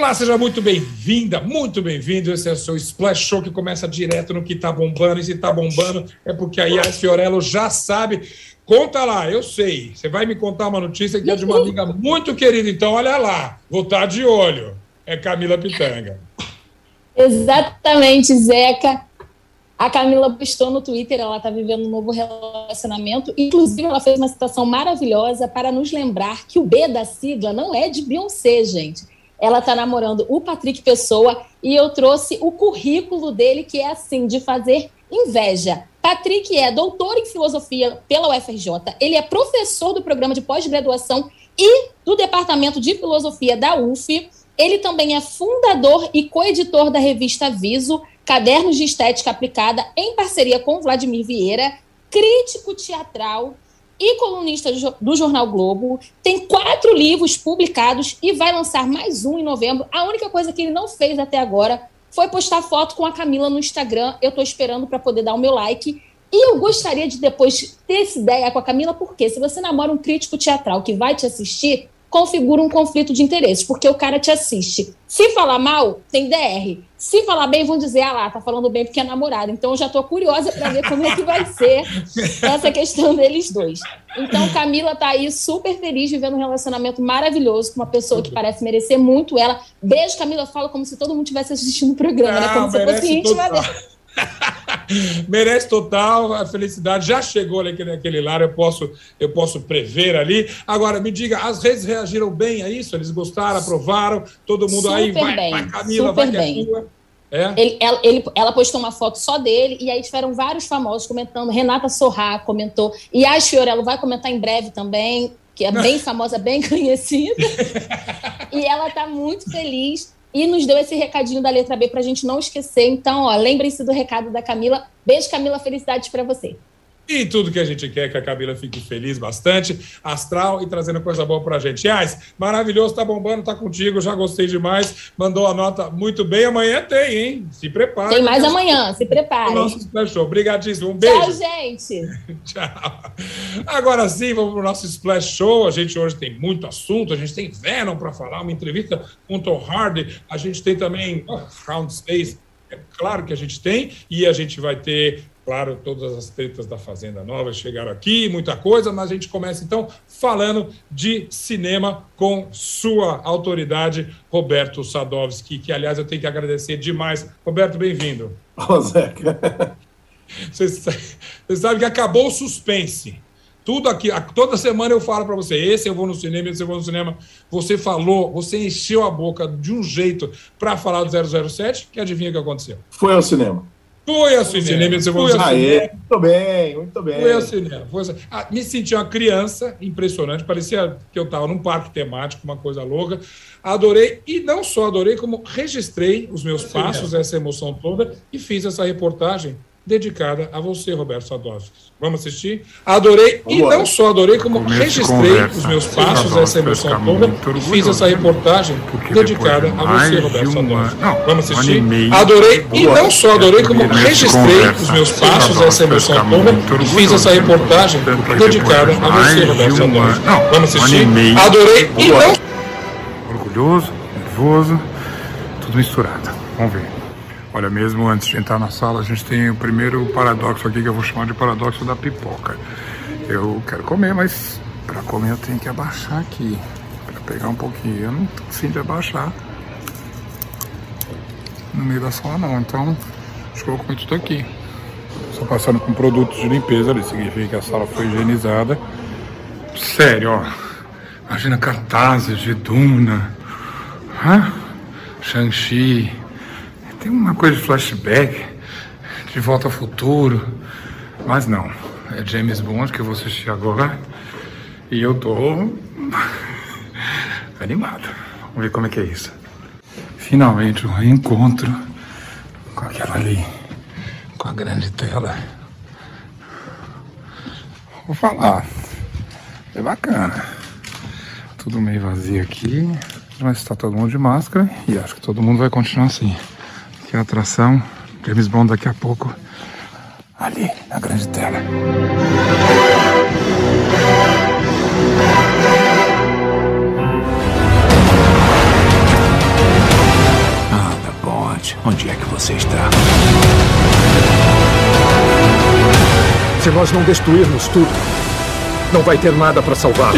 Olá, seja muito bem-vinda, muito bem-vindo. Esse é o seu Splash Show que começa direto no que tá bombando. E se tá bombando é porque aí a Fiorello já sabe. Conta lá, eu sei. Você vai me contar uma notícia que é de uma amiga muito querida. Então, olha lá, vou estar de olho. É Camila Pitanga. Exatamente, Zeca. A Camila postou no Twitter, ela está vivendo um novo relacionamento. Inclusive, ela fez uma citação maravilhosa para nos lembrar que o B da sigla não é de Beyoncé, gente ela está namorando o Patrick Pessoa e eu trouxe o currículo dele, que é assim, de fazer inveja. Patrick é doutor em filosofia pela UFRJ, ele é professor do programa de pós-graduação e do departamento de filosofia da UF. Ele também é fundador e coeditor da revista Viso, Cadernos de Estética Aplicada, em parceria com Vladimir Vieira, crítico teatral e colunista do Jornal Globo, tem quatro livros publicados e vai lançar mais um em novembro. A única coisa que ele não fez até agora foi postar foto com a Camila no Instagram. Eu estou esperando para poder dar o meu like. E eu gostaria de depois ter essa ideia com a Camila, porque se você namora um crítico teatral que vai te assistir, configura um conflito de interesses, porque o cara te assiste. Se falar mal, tem DR. Se falar bem, vão dizer, ah lá, tá falando bem porque é namorado. Então, eu já tô curiosa para ver como é que vai ser essa questão deles dois. Então, Camila tá aí super feliz, vivendo um relacionamento maravilhoso com uma pessoa que parece merecer muito ela. Beijo, Camila, fala como se todo mundo tivesse assistindo o programa, Não, né? Como se fosse íntima dela. Merece total a felicidade. Já chegou naquele, naquele lar, eu posso, eu posso prever ali. Agora, me diga, as redes reagiram bem a isso? Eles gostaram, aprovaram? Todo mundo Super aí, vai, bem, vai Camila, super vai bem. É? Ele, ela, ele, ela, postou uma foto só dele, e aí tiveram vários famosos comentando. Renata Sorrá comentou, e a Fiorello vai comentar em breve também, que é bem famosa, bem conhecida. e ela está muito feliz e nos deu esse recadinho da letra B para a gente não esquecer. Então, ó, lembrem-se do recado da Camila. Beijo, Camila, felicidades para você. E tudo que a gente quer que a Camila fique feliz bastante, astral e trazendo coisa boa pra gente. Ais, maravilhoso, tá bombando, tá contigo, já gostei demais. Mandou a nota muito bem. Amanhã tem, hein? Se prepara. Tem mais amanhã, se prepare. Nosso Splash Show. Obrigadíssimo. Um beijo. Tchau, gente. Tchau. Agora sim, vamos pro nosso Splash Show. A gente hoje tem muito assunto. A gente tem Venom para falar, uma entrevista com Tom Hardy. A gente tem também oh, Round Space. É claro que a gente tem. E a gente vai ter Claro, todas as tretas da Fazenda Nova chegaram aqui, muita coisa, mas a gente começa então falando de cinema com sua autoridade, Roberto Sadovski, que aliás eu tenho que agradecer demais. Roberto, bem-vindo. Ô, Zeca. Você, sabe que acabou o suspense. Tudo aqui, toda semana eu falo para você: esse eu vou no cinema, esse eu vou no cinema. Você falou, você encheu a boca de um jeito para falar do 007, que adivinha o que aconteceu? Foi ao cinema. Fui ao cinema. cinema você foi ao cinema. Muito bem, muito bem. Fui ao cinema. Ao... Ah, me senti uma criança impressionante. Parecia que eu estava num parque temático, uma coisa louca. Adorei, e não só adorei, como registrei os meus passos, essa emoção toda, e fiz essa reportagem dedicada a você, Roberto Sadovski. Vamos assistir? Adorei, Vamos e não só adorei, como registrei os meus passos, essa emoção toda, e fiz essa reportagem dedicada a você, Roberto Sadovski. Vamos assistir? Adorei, e não só adorei, como registrei os meus passos, essa emoção toda, e fiz essa reportagem dedicada a você, Roberto Sadovski. Vamos assistir? Adorei, e não... Orgulhoso, nervoso, tudo misturado. Vamos ver. Olha, mesmo antes de entrar na sala, a gente tem o primeiro paradoxo aqui que eu vou chamar de paradoxo da pipoca. Eu quero comer, mas para comer eu tenho que abaixar aqui. Para pegar um pouquinho. Eu não de abaixar no meio da sala não. Então, acho que eu vou comer tudo aqui. Estou passando com produtos de limpeza ali, significa que a sala foi higienizada. Sério, ó. Imagina cartazes de Duna, Shang-Chi, tem uma coisa de flashback, de volta ao futuro, mas não. É James Bond que eu vou assistir agora e eu tô animado. Vamos ver como é que é isso. Finalmente um reencontro com aquela ali, com a grande tela. Vou falar, é bacana. Tudo meio vazio aqui, mas está todo mundo de máscara e acho que todo mundo vai continuar assim que é a atração. James Bond daqui a pouco ali na grande tela. Anda, Bond, onde é que você está? Se nós não destruirmos tudo, não vai ter nada para salvar.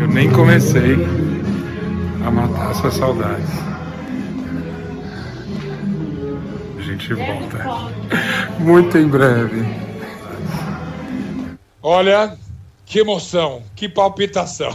Eu nem comecei a matar essas saudades. A gente volta. Muito em breve. Olha, que emoção, que palpitação.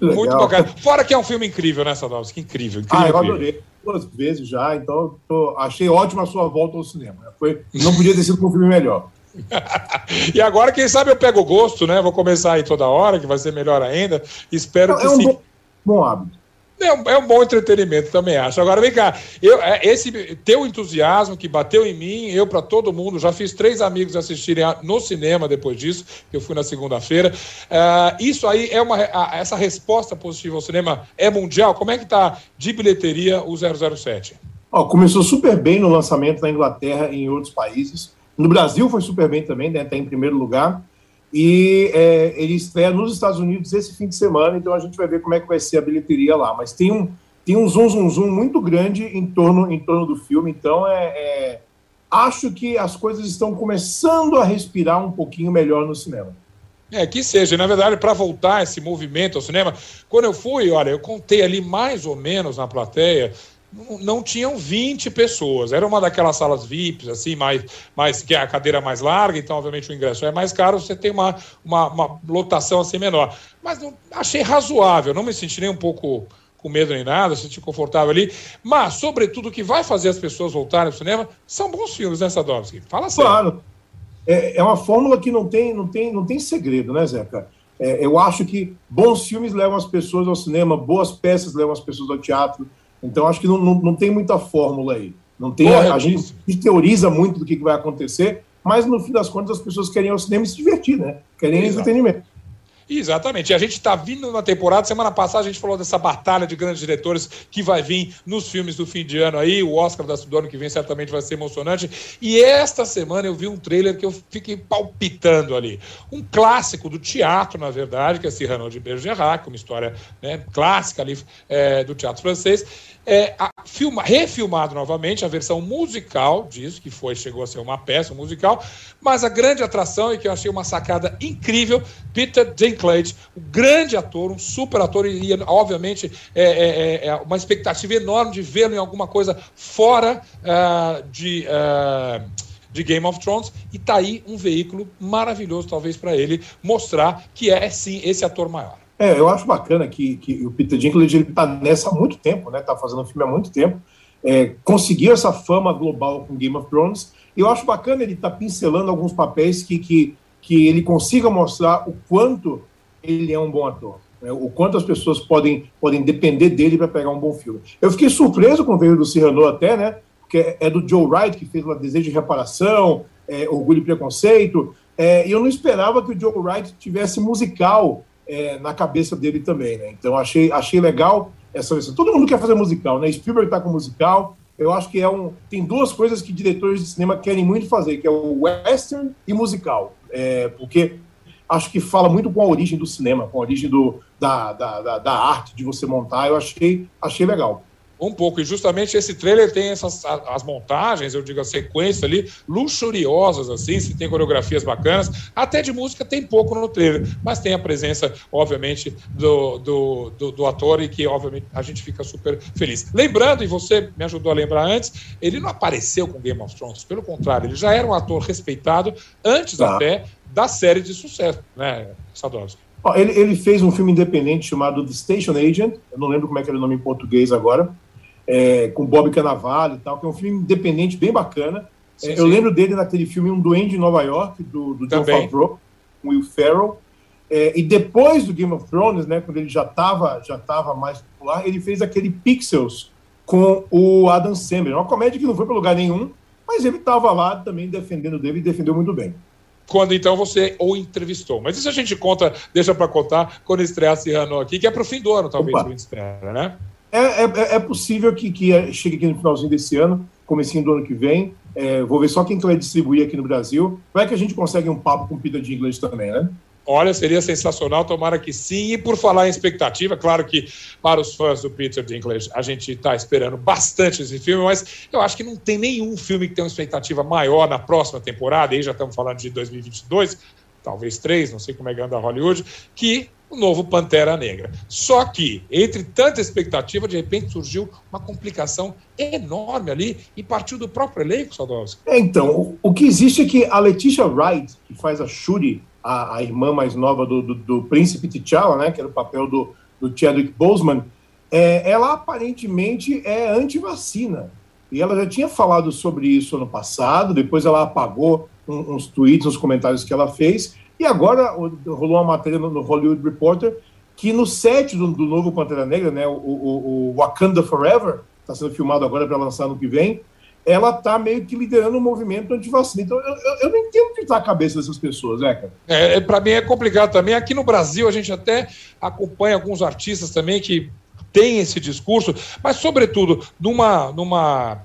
Muito bacana. Fora que é um filme incrível, né, Sadowski? Incrível, incrível. Ah, eu adorei duas vezes já, então tô, achei ótima a sua volta ao cinema. Foi, não podia ter sido um filme melhor. e agora, quem sabe eu pego o gosto, né? Vou começar aí toda hora, que vai ser melhor ainda. Espero não, que é um. Bom, bom hábito. É um, é um, bom entretenimento, também acho. Agora, vem cá, eu, é, esse teu entusiasmo que bateu em mim, eu para todo mundo, já fiz três amigos assistirem no cinema depois disso, que eu fui na segunda-feira. Uh, isso aí é uma. essa resposta positiva ao cinema é mundial? Como é que está de bilheteria o 007? Oh, começou super bem no lançamento na Inglaterra e em outros países. No Brasil foi super bem também, né? Está em primeiro lugar. E é, ele estreia nos Estados Unidos esse fim de semana, então a gente vai ver como é que vai ser a bilheteria lá. Mas tem um, tem um zoom, zoom, zoom muito grande em torno, em torno do filme, então é, é acho que as coisas estão começando a respirar um pouquinho melhor no cinema. É, que seja. Na verdade, para voltar esse movimento ao cinema, quando eu fui, olha, eu contei ali mais ou menos na plateia não tinham 20 pessoas. Era uma daquelas salas VIPs, assim, mais, mais que é a cadeira mais larga, então, obviamente, o ingresso é mais caro, você tem uma, uma, uma lotação assim menor. Mas não, achei razoável, não me senti nem um pouco com medo nem nada, senti confortável ali. Mas, sobretudo, o que vai fazer as pessoas voltarem ao cinema são bons filmes, né, Sadovski? Fala sério. Claro. É, é uma fórmula que não tem, não tem, não tem segredo, né, Zeca? É, eu acho que bons filmes levam as pessoas ao cinema, boas peças levam as pessoas ao teatro. Então, acho que não, não, não tem muita fórmula aí. Não tem, a, a, gente, a, gente, teoriza muito do que, que, vai acontecer, mas no fim das contas as pessoas querem ir ao cinema e se divertir, né? Querem Exato. entretenimento. Exatamente. E a gente está vindo na temporada. Semana passada a gente falou dessa batalha de grandes diretores que vai vir nos filmes do fim de ano aí. O Oscar do ano que vem certamente vai ser emocionante. E esta semana eu vi um trailer que eu fiquei palpitando ali. Um clássico do teatro, na verdade, que é Cyrano de Bergerac, uma história né, clássica ali é, do teatro francês é, a, filma, refilmado novamente a versão musical disso, que foi chegou a ser uma peça musical, mas a grande atração e que eu achei uma sacada incrível, Peter Dinklage, um grande ator, um super ator e, obviamente é, é, é, é uma expectativa enorme de vê-lo em alguma coisa fora uh, de uh, de Game of Thrones e tá aí um veículo maravilhoso talvez para ele mostrar que é sim esse ator maior. É, eu acho bacana que, que o Peter Dinklage ele está nessa há muito tempo, né? Está fazendo filme há muito tempo. É, conseguiu essa fama global com Game of Thrones. E eu acho bacana ele tá pincelando alguns papéis que, que, que ele consiga mostrar o quanto ele é um bom ator. Né? O quanto as pessoas podem, podem depender dele para pegar um bom filme. Eu fiquei surpreso com o veio do Cyrano até, né? Porque é do Joe Wright, que fez o Desejo de Reparação, é, Orgulho e Preconceito. É, e eu não esperava que o Joe Wright tivesse musical é, na cabeça dele também, né? Então achei, achei legal essa versão. Todo mundo quer fazer musical, né? Spielberg está com musical. Eu acho que é um. Tem duas coisas que diretores de cinema querem muito fazer, que é o western e musical. É, porque acho que fala muito com a origem do cinema, com a origem do, da, da, da, da arte de você montar. Eu achei, achei legal. Um pouco, e justamente esse trailer tem essas as montagens, eu digo a sequência ali, luxuriosas, assim, se tem coreografias bacanas, até de música tem pouco no trailer, mas tem a presença, obviamente, do, do, do, do ator e que, obviamente, a gente fica super feliz. Lembrando, e você me ajudou a lembrar antes, ele não apareceu com Game of Thrones, pelo contrário, ele já era um ator respeitado antes tá. até da série de sucesso, né, Sadowski? Ele, ele fez um filme independente chamado The Station Agent, eu não lembro como é que era o nome em português agora, é, com Bob Cannavale e tal, que é um filme independente bem bacana. Sim, é, sim. Eu lembro dele naquele filme Um Duende em Nova York, do, do John Favreau, com Will Ferrell. É, e depois do Game of Thrones, né, quando ele já estava já tava mais popular, ele fez aquele Pixels com o Adam Sandler. Uma comédia que não foi para lugar nenhum, mas ele estava lá também defendendo dele e defendeu muito bem quando então você o entrevistou. Mas isso a gente conta, deixa para contar quando estrear Cirrano aqui, que é para o fim do ano, talvez, Opa. estreia, né? É, é, é, possível que, que chegue aqui no finalzinho desse ano, comecinho do ano que vem. É, vou ver só quem que vai distribuir aqui no Brasil. Vai que a gente consegue um papo com Peter Dinklage também, né? Olha, seria sensacional, tomara que sim. E por falar em expectativa, claro que para os fãs do Peter Dinklage, a gente está esperando bastante esse filme, mas eu acho que não tem nenhum filme que tenha uma expectativa maior na próxima temporada, aí já estamos falando de 2022, talvez três, não sei como é que anda Hollywood, que o novo Pantera Negra. Só que, entre tanta expectativa, de repente surgiu uma complicação enorme ali e partiu do próprio elenco, Sadowski. É, então, o, que existe é que a Letitia Wright, que faz a Shuri, a, a irmã mais nova do, do, do, príncipe T'Challa, né, que era o papel do, do Chadwick Boseman, é, ela aparentemente é anti-vacina. E ela já tinha falado sobre isso ano passado, depois ela apagou um, uns tweets, uns comentários que ela fez, e agora rolou uma matéria no, Hollywood Reporter que no set do, do novo Pantera Negra, né, o, o, o Wakanda Forever, está sendo filmado agora para lançar no que vem, ela está meio que liderando um movimento anti-vacina. Então, eu, eu, eu, não entendo o que está a cabeça dessas pessoas, né, cara? É, é para mim é complicado também. Aqui no Brasil, a gente até acompanha alguns artistas também que têm esse discurso, mas, sobretudo, numa, numa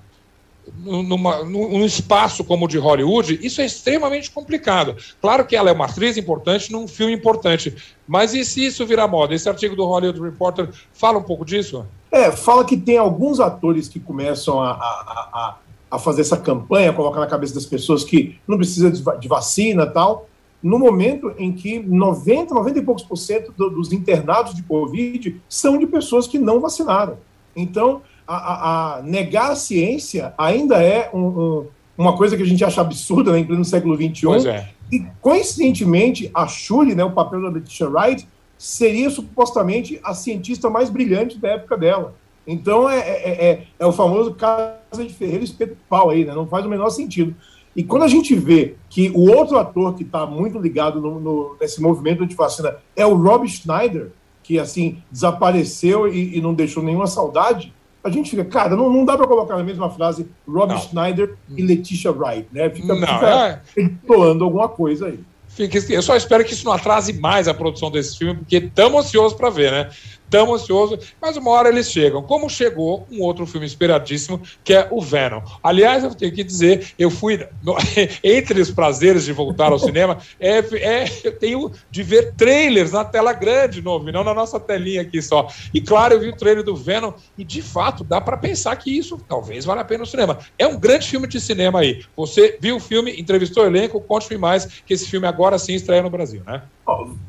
numa, num espaço como o de Hollywood, isso é extremamente complicado. Claro que ela é uma atriz importante num filme importante, mas e se isso virar moda? Esse artigo do Hollywood Reporter fala um pouco disso? É, fala que tem alguns atores que começam a, a, a, a fazer essa campanha, colocar na cabeça das pessoas que não precisa de, de vacina tal, no momento em que 90, 90 e poucos por cento do, dos internados de Covid são de pessoas que não vacinaram. Então, a, a, a negar a ciência ainda é um, um, uma coisa que a gente acha absurda né, em pleno século XXI. Pois é. E, coincidentemente, a Shuri, né, o papel da Letitia Wright, seria supostamente a cientista mais brilhante da época dela. Então, é, é, é, é o famoso casa de Ferreira espeto pau aí, né? Não faz o menor sentido. E quando a gente vê que o outro ator que está muito ligado no, no, nesse movimento de vacina é o Rob Schneider, que, assim, desapareceu e, e não deixou nenhuma saudade, a gente fica, cara, não, não dá para colocar na mesma frase Rob não. Schneider e Letitia Wright, né? Fica, não, fica é... alguma coisa aí. Fica, eu só espero que isso não atrase mais a produção desse filme, porque estamos ansiosos para ver, né? Tão ansioso, mas uma hora eles chegam. Como chegou um outro filme esperadíssimo, que é o Venom. Aliás, eu tenho que dizer, eu fui, no, entre os prazeres de voltar ao cinema, é, é, eu tenho de ver trailers na tela grande novo, não na nossa telinha aqui só. E claro, eu vi o trailer do Venom, e de fato, dá para pensar que isso talvez valha a pena no cinema. É um grande filme de cinema aí. Você viu o filme, entrevistou o elenco, conte-me mais que esse filme agora sim estreia no Brasil, né?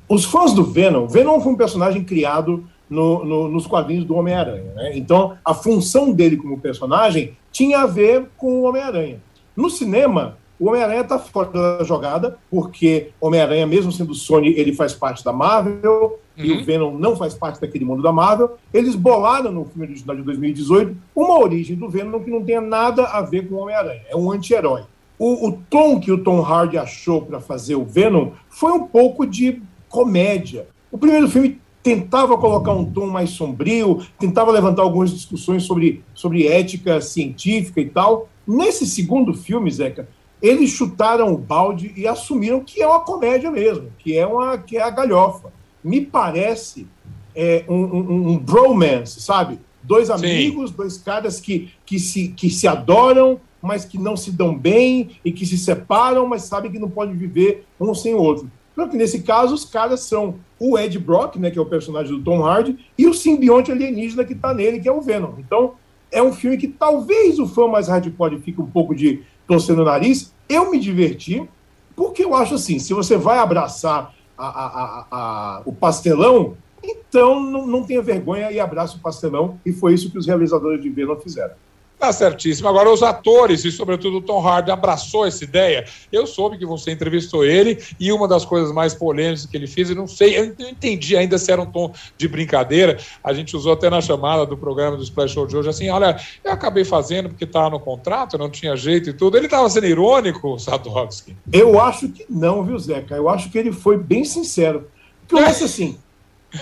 Os fãs do Venom, Venom foi um personagem criado no, no, nos quadrinhos do Homem-Aranha. Né? Então, a função dele como personagem tinha a ver com o Homem-Aranha. No cinema, o Homem-Aranha está fora da jogada, porque Homem-Aranha, mesmo sendo Sony, ele faz parte da Marvel, uhum. e o Venom não faz parte daquele mundo da Marvel. Eles bolaram no filme original de 2018 uma origem do Venom que não tenha nada a ver com o Homem-Aranha. É um anti-herói. O, o tom que o Tom Hardy achou para fazer o Venom foi um pouco de comédia. O primeiro filme tentava colocar um tom mais sombrio, tentava levantar algumas discussões sobre, sobre ética científica e tal. Nesse segundo filme, Zeca, eles chutaram o balde e assumiram que é uma comédia mesmo, que é, uma, que é a galhofa. Me parece é, um, um, um bromance, sabe? Dois amigos, Sim. dois caras que, que, se, que se adoram, mas que não se dão bem e que se separam, mas sabem que não podem viver um sem o outro. Só que nesse caso, os caras são o Ed Brock, né, que é o personagem do Tom Hardy, e o simbionte alienígena que está nele, que é o Venom. Então, é um filme que talvez o fã mais hardcore fique um pouco de torcendo o nariz. Eu me diverti, porque eu acho assim, se você vai abraçar a, a, a, o pastelão, então não, não tenha vergonha e abraça o pastelão, e foi isso que os realizadores de Venom fizeram. Tá certíssimo. Agora, os atores, e sobretudo o Tom Hardy, abraçou essa ideia. Eu soube que você entrevistou ele, e uma das coisas mais polêmicas que ele fez, eu não sei, eu não entendi ainda se era um tom de brincadeira. A gente usou até na chamada do programa do Splash Show de hoje, assim, olha, eu acabei fazendo porque estava no contrato, não tinha jeito e tudo. Ele estava sendo irônico, Sadowski? Eu acho que não, viu, Zeca? Eu acho que ele foi bem sincero. Porque eu acho assim,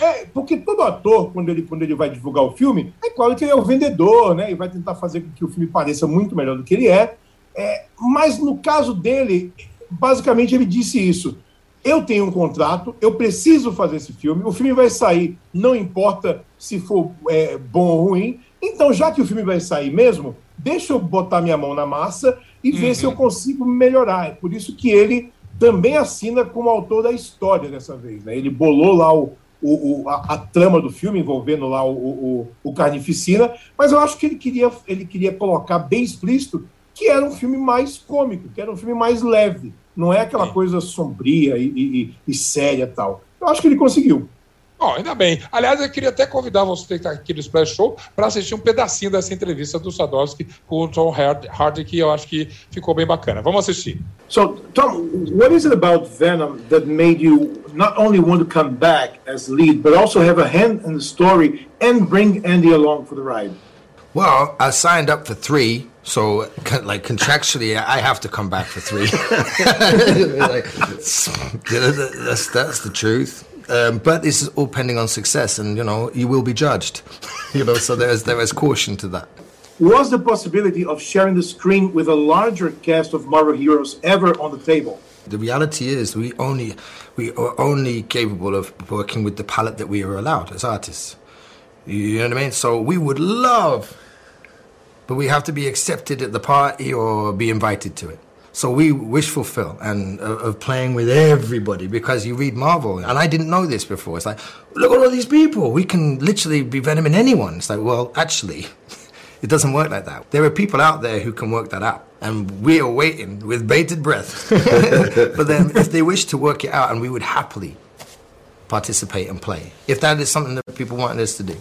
é, porque todo ator, quando ele, quando ele vai divulgar o filme, é claro que ele é o vendedor, né? E vai tentar fazer com que o filme pareça muito melhor do que ele é. é mas no caso dele, basicamente ele disse isso. Eu tenho um contrato, eu preciso fazer esse filme, o filme vai sair, não importa se for é, bom ou ruim. Então, já que o filme vai sair mesmo, deixa eu botar minha mão na massa e ver uhum. se eu consigo melhorar. É por isso que ele também assina como autor da história dessa vez. Né? Ele bolou lá o, o, o a, a, trama do filme envolvendo lá o, o, o, Carnificina, mas eu acho que ele queria, ele queria colocar bem explícito que era um filme mais cômico, que era um filme mais leve, não é aquela coisa sombria e, e, e séria tal. Eu acho que ele conseguiu. Bom, ainda bem. Aliás, eu queria até convidar você que está aqui no Splash Show para assistir um pedacinho dessa entrevista do Sadowski com o Tom Hardy, que eu acho que ficou bem bacana. Vamos assistir. So, Tom, what is it about Venom that made you not only want to come back as lead, but also have a hand in the story and bring Andy along for the ride? Well, I signed up for three, so like contractually, I have to come back for three. like, that's, that's the truth. Um, but this is all pending on success, and you know you will be judged. you know, so there is there is caution to that. Was the possibility of sharing the screen with a larger cast of Marvel heroes ever on the table? The reality is, we only we are only capable of working with the palette that we are allowed as artists. You know what I mean? So we would love, but we have to be accepted at the party or be invited to it. So we wish fulfill and uh, of playing with everybody because you read Marvel, and I didn't know this before. It's like, look at all these people. We can literally be Venom in anyone. It's like, well, actually, it doesn't work like that. There are people out there who can work that out, and we are waiting with bated breath. but then, if they wish to work it out, and we would happily participate and play, if that is something that people want us to do.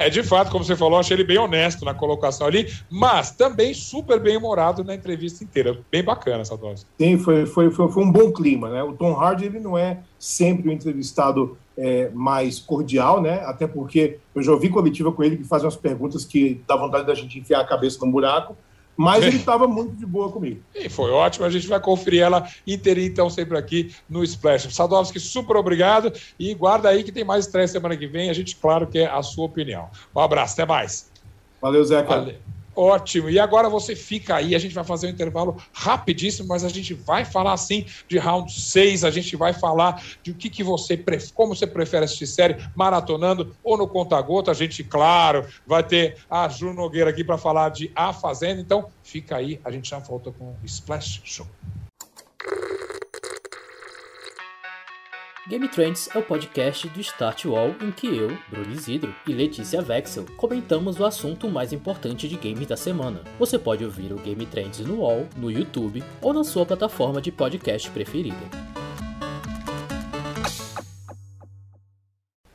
É, de fato, como você falou, achei ele bem honesto na colocação ali, mas também super bem humorado na entrevista inteira. Bem bacana essa dose. Sim, foi, foi, foi, foi um bom clima, né? O Tom Hardy, ele não é sempre o um entrevistado é, mais cordial, né? Até porque eu já ouvi coletiva com ele que faz umas perguntas que dá vontade da gente enfiar a cabeça no buraco. Mas ele estava muito de boa comigo. E foi ótimo. A gente vai conferir ela inteirinha, então, sempre aqui no Splash. Sadovski, super obrigado. E guarda aí que tem mais estreia semana que vem. A gente, claro, quer a sua opinião. Um abraço, até mais. Valeu, Zeca. Valeu. Ótimo. E agora você fica aí, a gente vai fazer um intervalo rapidíssimo, mas a gente vai falar sim de round 6, a gente vai falar de o que, que você como você prefere assistir série, maratonando ou no conta-gota. A gente, claro, vai ter a Ju Nogueira aqui para falar de A Fazenda. Então, fica aí, a gente já volta com o Splash Show. Game Trends é o podcast do Start Wall em que eu, Bruno Isidro e Letícia Vexel comentamos o assunto mais importante de games da semana. Você pode ouvir o Game Trends no Wall, no YouTube ou na sua plataforma de podcast preferida.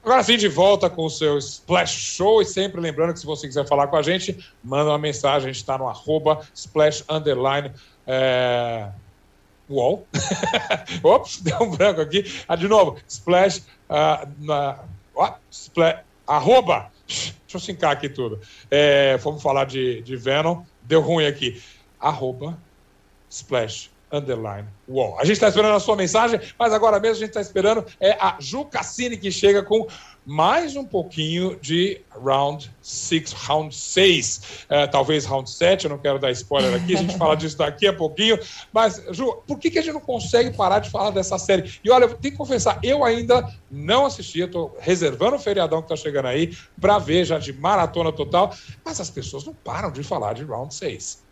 Agora sim, de volta com o seu Splash Show. E sempre lembrando que se você quiser falar com a gente, manda uma mensagem. A gente está no arroba splash underline. É Wall. Ops, deu um branco aqui. Ah, de novo, splash. Uh, na, splash arroba. Deixa eu sincar aqui tudo. É, vamos falar de, de Venom. Deu ruim aqui. Arroba splash underline wall. A gente está esperando a sua mensagem, mas agora mesmo a gente está esperando é a Ju Cassini que chega com mais um pouquinho de round 6, round 6, é, talvez round 7, eu não quero dar spoiler aqui, a gente fala disso daqui a pouquinho, mas, Ju, por que, que a gente não consegue parar de falar dessa série? E olha, eu tenho que confessar, eu ainda não assisti, eu tô reservando o feriadão que tá chegando aí para ver já de maratona total, mas as pessoas não param de falar de round 6.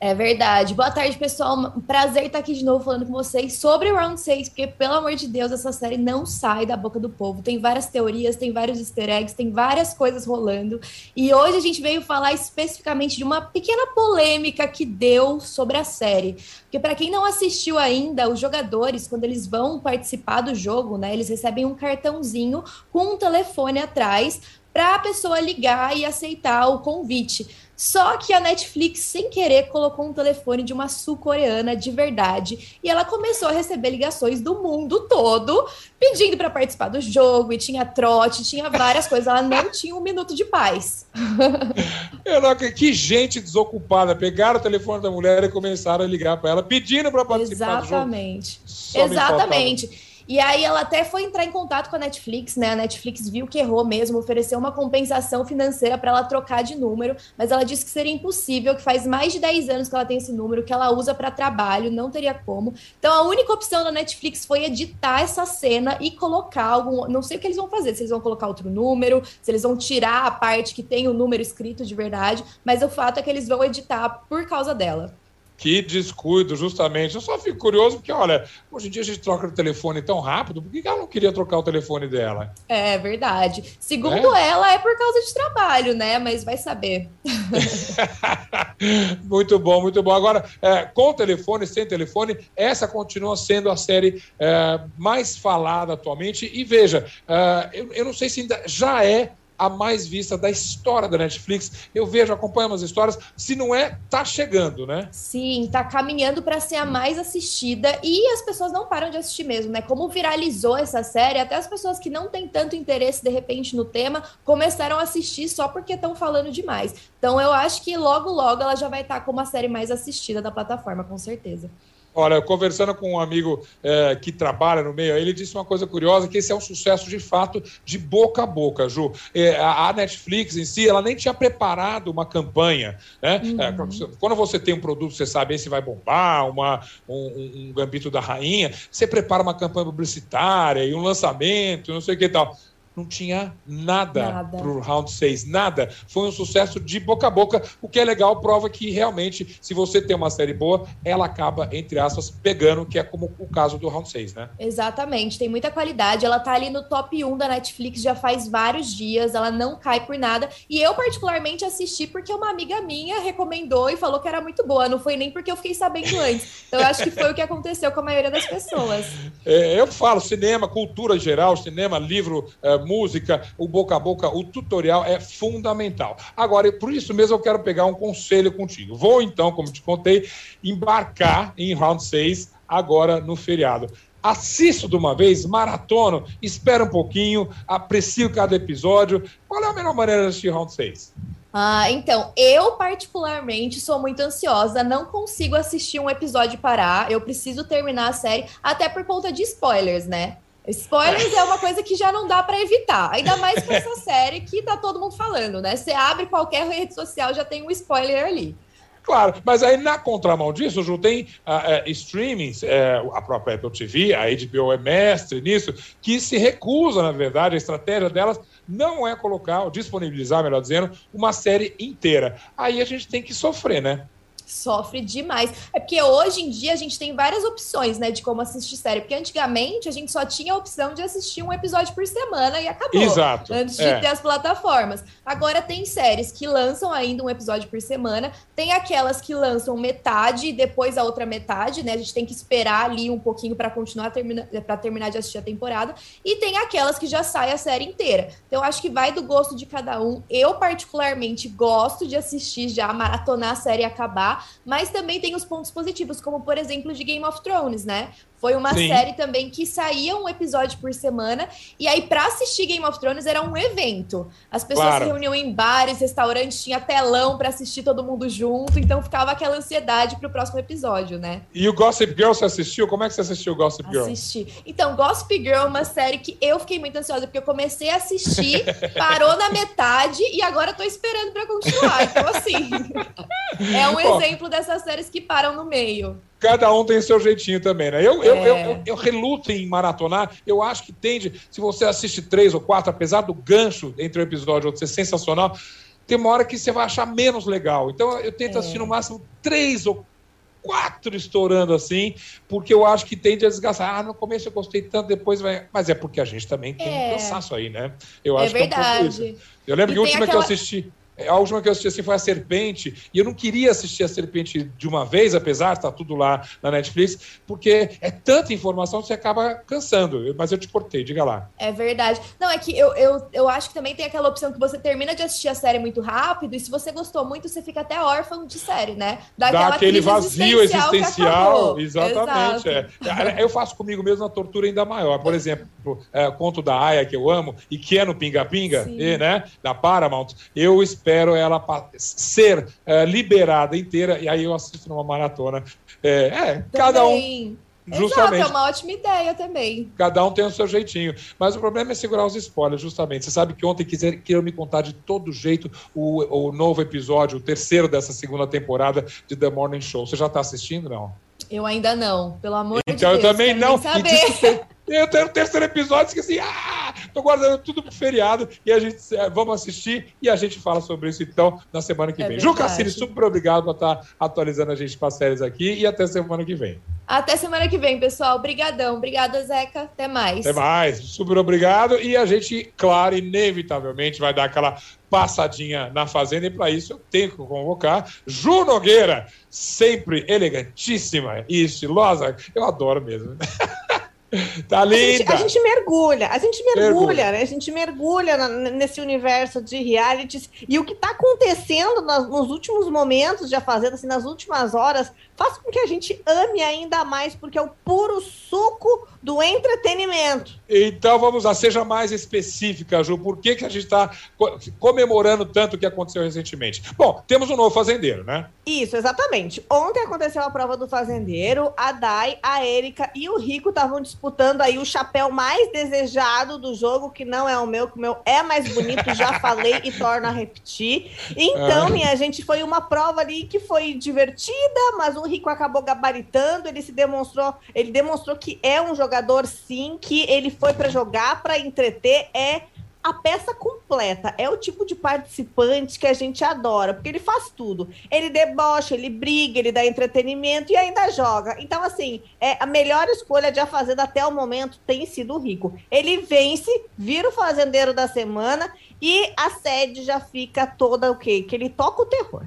É verdade. Boa tarde, pessoal. Prazer estar aqui de novo falando com vocês sobre Round 6, porque, pelo amor de Deus, essa série não sai da boca do povo. Tem várias teorias, tem vários easter eggs, tem várias coisas rolando. E hoje a gente veio falar especificamente de uma pequena polêmica que deu sobre a série. Porque, para quem não assistiu ainda, os jogadores, quando eles vão participar do jogo, né, eles recebem um cartãozinho com um telefone atrás para a pessoa ligar e aceitar o convite. Só que a Netflix, sem querer, colocou um telefone de uma sul-coreana de verdade e ela começou a receber ligações do mundo todo pedindo para participar do jogo e tinha trote, tinha várias coisas. Ela não tinha um minuto de paz. Eu não, que gente desocupada. Pegaram o telefone da mulher e começaram a ligar para ela pedindo para participar Exatamente. do jogo. Exatamente. E aí ela até foi entrar em contato com a Netflix, né? A Netflix viu que errou mesmo, ofereceu uma compensação financeira para ela trocar de número, mas ela disse que seria impossível, que faz mais de 10 anos que ela tem esse número, que ela usa para trabalho, não teria como. Então a única opção da Netflix foi editar essa cena e colocar algum, não sei o que eles vão fazer, se eles vão colocar outro número, se eles vão tirar a parte que tem o número escrito de verdade, mas o fato é que eles vão editar por causa dela. Que descuido, justamente. Eu só fico curioso porque, olha, hoje em dia a gente troca o telefone tão rápido, por que ela não queria trocar o telefone dela? É verdade. Segundo é? ela, é por causa de trabalho, né? Mas vai saber. muito bom, muito bom. Agora, é, com telefone, sem telefone, essa continua sendo a série é, mais falada atualmente. E veja, é, eu, eu não sei se ainda já é a mais vista da história da Netflix. Eu vejo, acompanho as histórias. Se não é, tá chegando, né? Sim, tá caminhando para ser a mais assistida e as pessoas não param de assistir mesmo, né? Como viralizou essa série, até as pessoas que não têm tanto interesse de repente no tema começaram a assistir só porque estão falando demais. Então eu acho que logo logo ela já vai estar tá como a série mais assistida da plataforma, com certeza. Olha, conversando com um amigo é, que trabalha no meio, ele disse uma coisa curiosa, que esse é um sucesso de fato de boca a boca, Ju. É, a, Netflix em si, ela nem tinha preparado uma campanha. Né? Uhum. É, quando você tem um produto, você sabe se vai bombar, uma, um, um gambito da rainha, você prepara uma campanha publicitária e um lançamento, não sei o que tal não tinha nada, para o round 6, nada. Foi um sucesso de boca a boca, o que é legal, prova que realmente, se você tem uma série boa, ela acaba, entre aspas, pegando, que é como o caso do round 6, né? Exatamente, tem muita qualidade. Ela tá ali no top 1 da Netflix já faz vários dias, ela não cai por nada. E eu, particularmente, assisti porque uma amiga minha recomendou e falou que era muito boa. Não foi nem porque eu fiquei sabendo antes. Então, eu acho que foi o que aconteceu com a maioria das pessoas. É, eu falo, cinema, cultura geral, cinema, livro. É, música, o boca a boca, o tutorial é fundamental. Agora, por isso mesmo eu quero pegar um conselho contigo. Vou então, como te contei, embarcar em round 6 agora no feriado assisto de uma vez, maratono, espera um pouquinho, aprecio cada episódio. Qual é a melhor maneira de assistir Round 6? Ah, então, eu particularmente sou muito ansiosa, não consigo assistir um episódio parar, eu preciso terminar a série, até por conta de spoilers, né? Spoilers é uma coisa que já não dá para evitar, ainda mais com essa série que tá todo mundo falando, né? Você abre qualquer rede social, já tem um spoiler ali. Claro, mas aí na contramão disso, Ju, tem uh, uh, streamings, uh, a própria Apple TV, a HBO é mestre nisso, que se recusa, na verdade, a estratégia delas não é colocar, ou disponibilizar, melhor dizendo, uma série inteira. Aí a gente tem que sofrer, né? Sofre demais. É porque hoje em dia a gente tem várias opções, né, de como assistir série. Porque antigamente a gente só tinha a opção de assistir um episódio por semana e acabou. Exato. Antes de é. ter as plataformas. Agora tem séries que lançam ainda um episódio por semana. Tem aquelas que lançam metade e depois a outra metade, né? A gente tem que esperar ali um pouquinho para continuar termina, para terminar de assistir a temporada. E tem aquelas que já sai a série inteira. Então acho que vai do gosto de cada um. Eu particularmente gosto de assistir já maratonar a série e acabar mas também tem os pontos positivos, como por exemplo de Game of Thrones, né? Foi uma Sim. série também que saía um episódio por semana. E aí, para assistir Game of Thrones, era um evento. As pessoas claro. se reuniam em bares, restaurantes, tinha telão para assistir todo mundo junto. Então ficava aquela ansiedade pro próximo episódio, né? E o Gossip Girl você assistiu? Como é que você assistiu o Gossip Girl? Assisti. Então, Gossip Girl é uma série que eu fiquei muito ansiosa, porque eu comecei a assistir, parou na metade e agora tô esperando para continuar. Então, assim, é um Bom, exemplo dessas séries que param no meio cada um tem seu jeitinho também, né? Eu, é. eu, eu, eu, eu, reluto em maratonar. Eu acho que tende, se você assiste três ou quatro, apesar do gancho entre um episódio e outro ser sensacional, tem uma hora que você vai achar menos legal. Então eu tento é. assistir no máximo três ou quatro estourando assim, porque eu acho que tende a desgastar. Ah, no começo eu gostei tanto, depois vai. Mas é porque a gente também tem é. um cansaço aí, né? Eu é acho verdade. que é um pouco isso. Eu lembro e que a última aquela... que eu assisti. A última que eu assisti assim foi a Serpente, e eu não queria assistir a Serpente de uma vez, apesar de estar tudo lá na Netflix, porque é tanta informação que você acaba cansando. Mas eu te cortei, diga lá. É verdade. Não, é que eu, eu, eu acho que também tem aquela opção que você termina de assistir a série muito rápido, e se você gostou muito, você fica até órfão de série, né? Dá, Dá aquele vazio existencial. Exatamente. É. Eu faço comigo mesmo uma tortura ainda maior. Por exemplo, é, conto da Aya, que eu amo, e que é no Pinga Pinga, e, né? Da Paramount, eu espero ela ser é, liberada inteira e aí eu assisto numa maratona. É, é cada um. Justamente. Exato, é uma ótima ideia também. Cada um tem o seu jeitinho. Mas o problema é segurar os spoilers, justamente. Você sabe que ontem quiseram me contar de todo jeito o, o novo episódio, o terceiro dessa segunda temporada de The Morning Show. Você já está assistindo, não? Eu ainda não, pelo amor então, de Deus. Então eu também não. E eu tenho o terceiro episódio, esqueci. Ah! Tô guardando tudo pro feriado e a gente é, vamos assistir e a gente fala sobre isso então na semana que É vem. Ju Cassini, super obrigado por estar atualizando a gente com as séries aqui e até semana que vem. Até semana que vem, pessoal. Obrigadão. Obrigada, Zeca. Até mais. Até mais, super obrigado. E a gente, claro, inevitavelmente vai dar aquela passadinha na fazenda, e para isso eu tenho que convocar Ju Nogueira, sempre elegantíssima e estilosa. Eu adoro mesmo. tá A gente, a gente mergulha, a gente mergulha, Mergulha. né? A gente mergulha na- nesse universo de realities. E o que está acontecendo nas- nos últimos momentos de A Fazenda, assim, nas últimas horas, faz com que a gente ame ainda mais, porque é o puro suco do entretenimento. Então vamos lá, seja mais específica, Ju. Por que, que a gente está comemorando tanto o que aconteceu recentemente? Bom, temos um novo fazendeiro, né? Isso, exatamente. Ontem aconteceu a prova do fazendeiro, a Dai, a Erika e o Rico estavam disputando aí o chapéu mais desejado do jogo, que não é o meu, que o meu é mais bonito, já falei e torno a repetir. Então, Ah. minha gente, foi uma prova ali que foi divertida, mas o Rico acabou gabaritando, ele se demonstrou, ele demonstrou que é um jogador sim, que ele foi para jogar, para entreter, é a peça completa. É o tipo de participante que a gente adora, porque ele faz tudo. Ele debocha, ele briga, ele dá entretenimento e ainda joga. Então, assim, é a melhor escolha de A Fazenda até o momento tem sido o Rico. Ele vence, vira o fazendeiro da semana e a sede já fica toda o quê? Que ele toca o terror.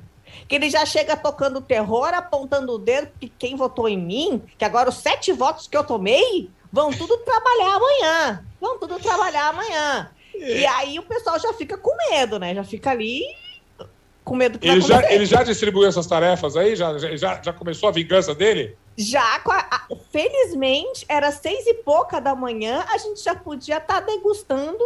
Que ele já chega tocando terror, apontando o dedo, que quem votou em mim, que agora os sete votos que eu tomei, vão tudo trabalhar amanhã. Vão tudo trabalhar amanhã. E aí o pessoal já fica com medo, né? Já fica ali com medo que Ele já, acontecer. ele já distribuiu essas tarefas aí? Já, já, já começou a vingança dele? Já, a- felizmente, era seis e pouca da manhã, a gente já podia estar degustando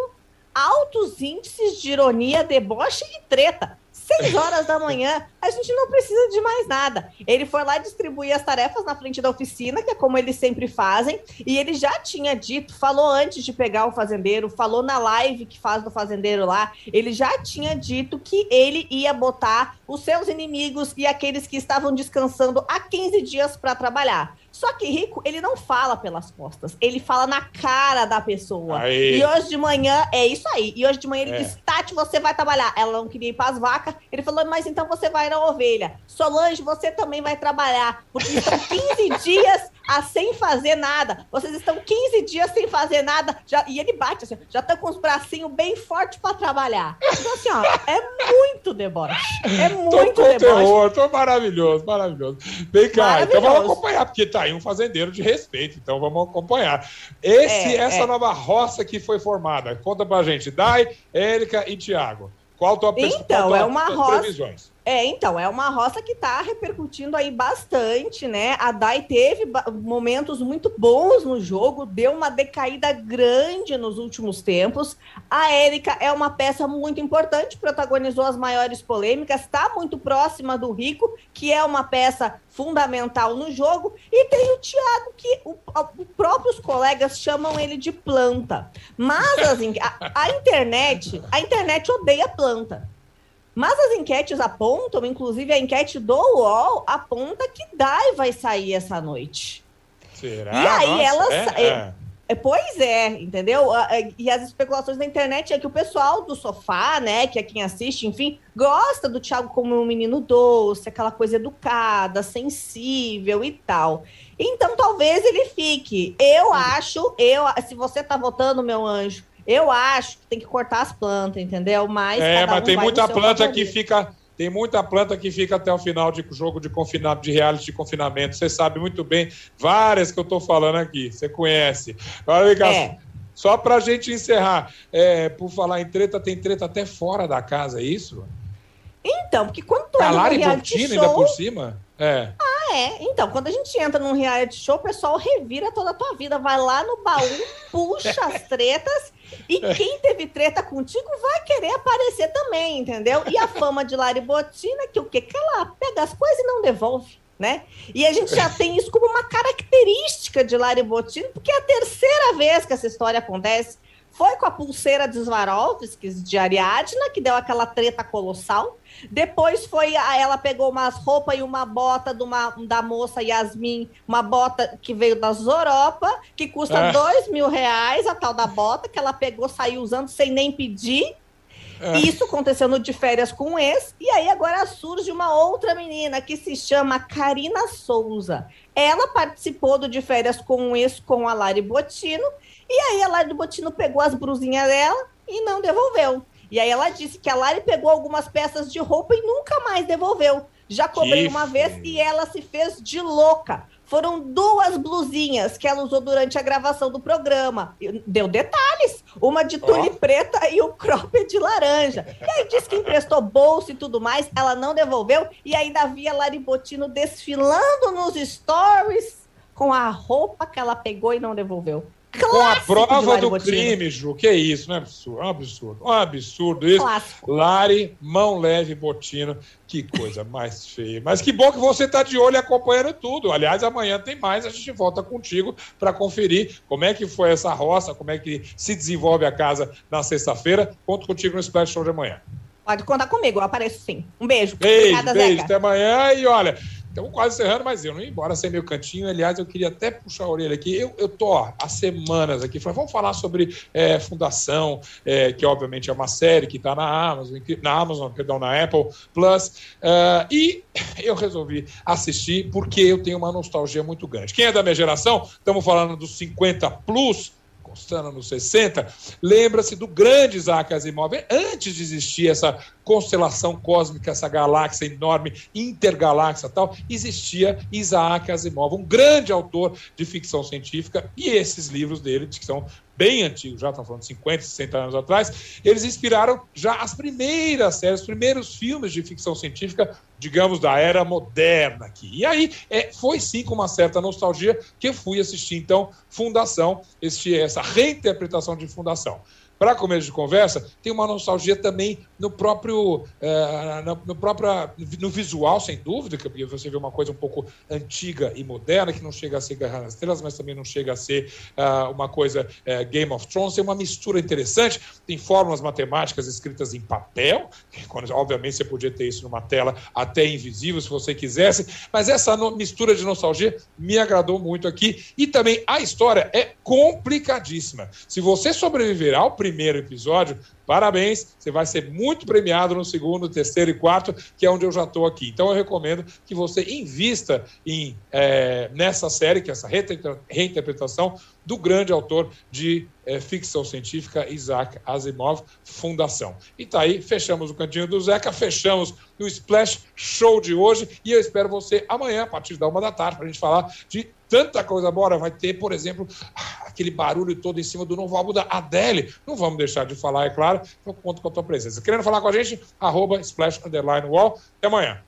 altos índices de ironia, deboche e treta. Seis horas da manhã, a gente não precisa de mais nada. Ele foi lá distribuir as tarefas na frente da oficina, que é como eles sempre fazem, e ele já tinha dito, falou antes de pegar o fazendeiro, falou na live que faz do fazendeiro lá, ele já tinha dito que ele ia botar os seus inimigos e aqueles que estavam descansando há 15 dias para trabalhar. Só que Rico, ele não fala pelas costas, ele fala na cara da pessoa. Aí. E hoje de manhã, é isso aí. E hoje de manhã ele É. disse: Tati, você vai trabalhar. Ela não queria ir para as vacas. Ele falou: Mas então você vai na ovelha. Solange, você também vai trabalhar. Porque estão 15 dias a sem fazer nada. Vocês estão 15 dias sem fazer nada. Já, e ele bate assim: já estão com os bracinhos bem fortes para trabalhar. Então, assim, ó, é muito deboche. É Tô muito com deboche. terror, tô maravilhoso, maravilhoso. Vem cá, então Maravilhoso. vamos acompanhar, porque tá aí um fazendeiro de respeito, então vamos acompanhar. Esse, É, essa é. nova roça que foi formada, conta pra gente, Dai, Érica e Tiago. Qual a tua Então, qual a tua- é uma roça- previsões? É, então, é uma roça que tá repercutindo aí bastante, né? A Dai teve momentos muito bons no jogo, deu uma decaída grande nos últimos tempos. A Érica é uma peça muito importante, protagonizou as maiores polêmicas, tá muito próxima do Rico, que é uma peça fundamental no jogo. E tem o Thiago, que o, os próprios colegas chamam ele de planta. Mas assim, a, a internet, a internet odeia planta. Mas as enquetes apontam, inclusive a enquete do UOL aponta que Dai vai sair essa noite. Será? E aí Nossa, ela é, sa- é. É, pois é, entendeu? E as especulações da internet é que o pessoal do sofá, né, que é quem assiste, enfim, gosta do Thiago como um menino doce, aquela coisa educada, sensível e tal. Então talvez ele fique. Eu acho, eu, se você tá votando, meu anjo, eu acho que tem que cortar as plantas, entendeu? Mas É, cada mas um tem no muita planta que fica. Tem muita planta que fica até o final de jogo de confinamento, de reality de confinamento. Você sabe muito bem, várias que eu tô falando aqui. Você conhece. Olha, É. Só pra gente encerrar, é, por falar em treta, tem treta até fora da casa, é isso? Então, porque quando tu entra A num Lari reality show... ainda por cima? É. Ah, é. Então, quando a gente entra num reality show, o pessoal revira toda a tua vida. Vai lá no baú, puxa as tretas. E quem teve treta contigo vai querer aparecer também, entendeu? E a fama de Lari Botina, que o quê? Que ela pega as coisas e não devolve, né? E a gente já tem isso como uma característica de Lari Botina, porque é a terceira vez que essa história acontece. Foi com a pulseira de Swarovskis de Ariadna, que deu aquela treta colossal. Depois foi, a, ela pegou umas roupas e uma bota de uma, da moça Yasmin, uma bota que veio da Zoropa, que custa É. dois mil reais, a tal da bota, que ela pegou, saiu usando sem nem pedir. É. Isso aconteceu no de férias com um ex. E aí agora surge uma outra menina que se chama Karina Souza. Ela participou do de férias com um ex com a Lari Botino. E aí a Lari Botino pegou as brusinhas dela e não devolveu. E aí ela disse que a Lari pegou algumas peças de roupa e nunca mais devolveu. Já cobrei Que uma vez e ela se fez de louca. Foram duas blusinhas que ela usou durante a gravação do programa. Deu detalhes. Uma de tule Ó. preta e o cropped de laranja. E aí disse que emprestou bolsa e tudo mais. Ela não devolveu. E ainda havia Lari Botino desfilando nos stories com a roupa que ela pegou e não devolveu. Com a prova do crime, Ju. Que isso, não é absurdo? É um absurdo. Um absurdo isso. Clássico. Lari, mão leve, Botino. Que coisa mais feia. Mas que bom que você está de olho e acompanhando tudo. Aliás, amanhã tem mais. A gente volta contigo para conferir como é que foi essa roça, como é que se desenvolve a casa na sexta-feira. Conto contigo no Splash Show de amanhã. Pode contar comigo, eu apareço sim. Um beijo. Beijo, Obrigada, beijo. Zeca. Até amanhã. E olha, estamos quase encerrando, mas eu não ia embora sem meu cantinho. Aliás, eu queria até puxar a orelha aqui. Eu, eu tô há semanas aqui. Falei, vamos falar sobre é, Fundação, é, que obviamente é uma série que está na Amazon, na Amazon, perdão, na Apple Plus. Ah, e eu resolvi assistir porque eu tenho uma nostalgia muito grande. Quem é da minha geração, estamos falando dos 50 plus. Encostando nos 60, lembra-se do grande Isaac Asimov. Antes de existir essa constelação cósmica, essa galáxia enorme, intergaláxia tal, existia Isaac Asimov, um grande autor de ficção científica, e esses livros dele, que são bem antigos, já estão falando de 50, 60 anos atrás, eles inspiraram já as primeiras séries, os primeiros filmes de ficção científica, digamos, da era moderna aqui. E aí é, foi sim com uma certa nostalgia que eu fui assistir, então, Fundação, este, essa reinterpretação de Fundação. Para começo de conversa, tem uma nostalgia também no próprio, eh, no, no no visual, sem dúvida, que você vê uma coisa um pouco antiga e moderna, que não chega a ser Guerra nas Estrelas, mas também não chega a ser ah, uma coisa eh, Game of Thrones, tem uma mistura interessante, tem fórmulas matemáticas escritas em papel, que quando, obviamente você podia ter isso numa tela até invisível, se você quisesse, mas essa mistura de nostalgia me agradou muito aqui, e também a história é complicadíssima. Se você sobreviver ao primeiro episódio, parabéns, você vai ser muito premiado no segundo, terceiro e quarto, que é onde eu já estou aqui. Então eu recomendo que você invista em, eh, nessa série, que é essa reinter- reinterpretação do grande autor de eh, ficção científica, Isaac Asimov, Fundação. E tá aí, fechamos o cantinho do Zeca, fechamos o Splash Show de hoje e eu espero você amanhã, a partir da uma da tarde, para a gente falar de tanta coisa boa. Vai ter, por exemplo, ah, aquele barulho todo em cima do novo álbum da Adele. Não vamos deixar de falar, é claro. Então conto com a tua presença. Querendo falar com a gente? Arroba Splash Underline Wall. Até amanhã.